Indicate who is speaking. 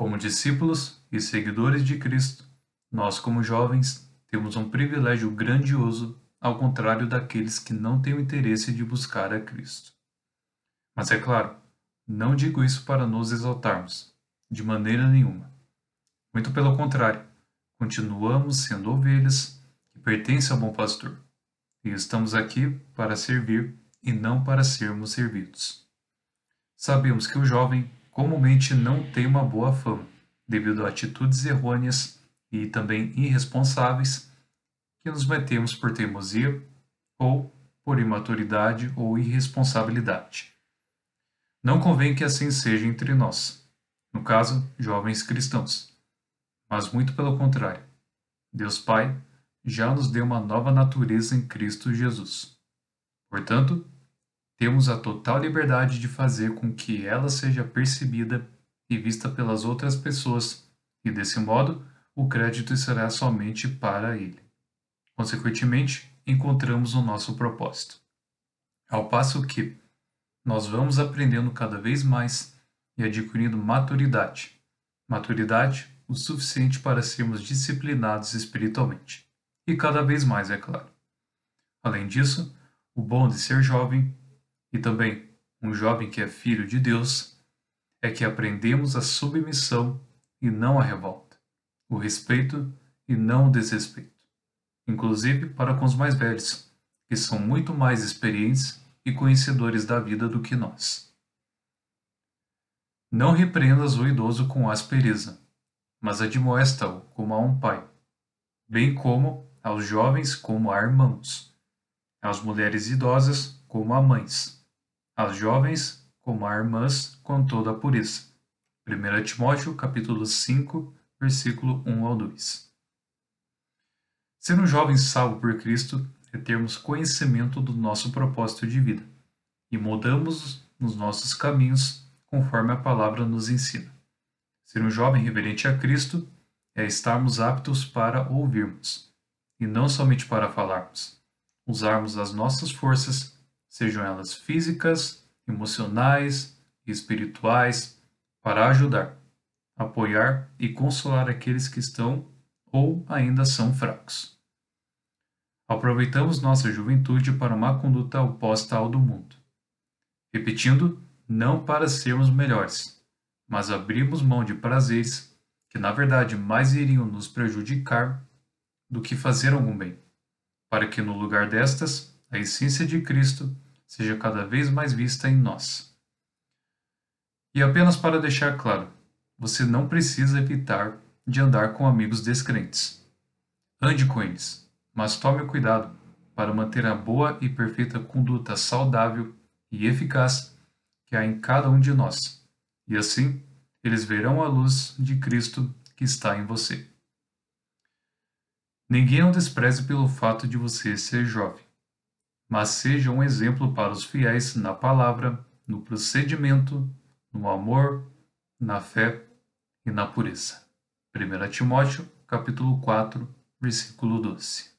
Speaker 1: Como discípulos e seguidores de Cristo, nós, como jovens, temos um privilégio grandioso, ao contrário daqueles que não têm o interesse de buscar a Cristo. Mas é claro, não digo isso para nos exaltarmos, de maneira nenhuma. Muito pelo contrário, continuamos sendo ovelhas que pertencem ao bom pastor, e estamos aqui para servir e não para sermos servidos. Sabemos que o jovem comumente não tem uma boa fama, devido a atitudes errôneas e também irresponsáveis que nos metemos por teimosia ou por imaturidade ou irresponsabilidade. Não convém que assim seja entre nós, no caso, jovens cristãos, mas muito pelo contrário. Deus Pai já nos deu uma nova natureza em Cristo Jesus. Portanto, temos a total liberdade de fazer com que ela seja percebida e vista pelas outras pessoas, e desse modo o crédito será somente para ele. Consequentemente, encontramos o nosso propósito. Ao passo que nós vamos aprendendo cada vez mais e adquirindo maturidade. Maturidade o suficiente para sermos disciplinados espiritualmente. E cada vez mais, é claro. Além disso, o bom de ser jovem e também um jovem que é filho de Deus, é que aprendemos a submissão e não a revolta, o respeito e não o desrespeito, inclusive para com os mais velhos, que são muito mais experientes e conhecedores da vida do que nós. Não repreendas o idoso com aspereza, mas admoesta-o como a um pai, bem como aos jovens como a irmãos, às mulheres idosas como a mães às jovens como a irmãs com toda a pureza. 1 Timóteo capítulo 5, versículo 1 ao 2. Ser um jovem salvo por Cristo é termos conhecimento do nosso propósito de vida e mudamos nos nossos caminhos conforme a palavra nos ensina. Ser um jovem reverente a Cristo é estarmos aptos para ouvirmos e não somente para falarmos. Usarmos as nossas forças sejam elas físicas, emocionais e espirituais, para ajudar, apoiar e consolar aqueles que estão ou ainda são fracos. Aproveitamos nossa juventude para uma conduta oposta ao do mundo. Repetindo, não para sermos melhores, mas abrimos mão de prazeres que na verdade mais iriam nos prejudicar do que fazer algum bem, para que no lugar destas a essência de Cristo seja cada vez mais vista em nós. E apenas para deixar claro, você não precisa evitar de andar com amigos descrentes. Ande com eles, mas tome cuidado para manter a boa e perfeita conduta saudável e eficaz que há em cada um de nós, e assim eles verão a luz de Cristo que está em você. Ninguém o despreze pelo fato de você ser jovem mas seja um exemplo para os fiéis na palavra, no procedimento, no amor, na fé e na pureza. 1 Timóteo, capítulo 4, versículo 12.